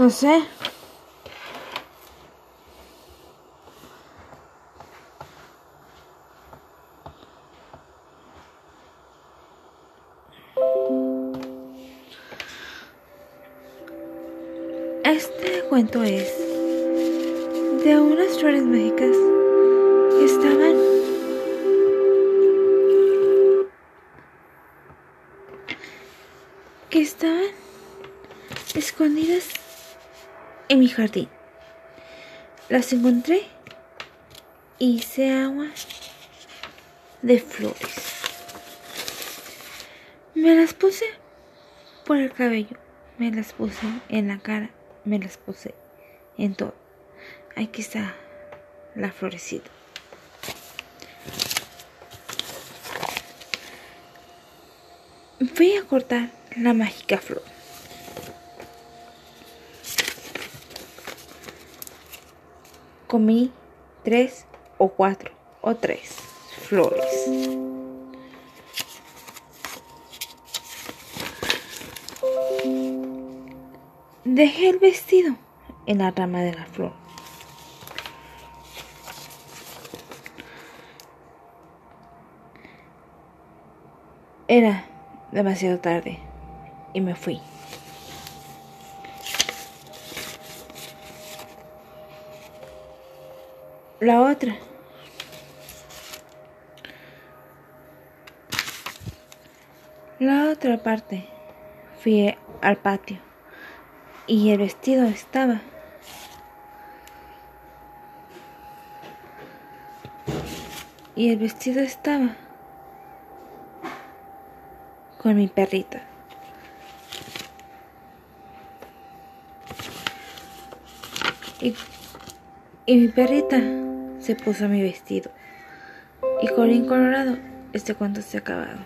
No sé. Este cuento es de unas flores mágicas que estaban que estaban escondidas en mi jardín. Las encontré y hice agua de flores. Me las puse por el cabello, me las puse en la cara, me las puse en todo. Aquí está la florecita. Voy a cortar la mágica flor. Comí tres o cuatro o tres flores. Dejé el vestido en la rama de la flor. Era demasiado tarde y me fui. La otra. La otra parte. Fui al patio y el vestido estaba. Y el vestido estaba con mi perrita. Y, y mi perrita se puso mi vestido. Y colorín colorado, este cuento se ha acabado.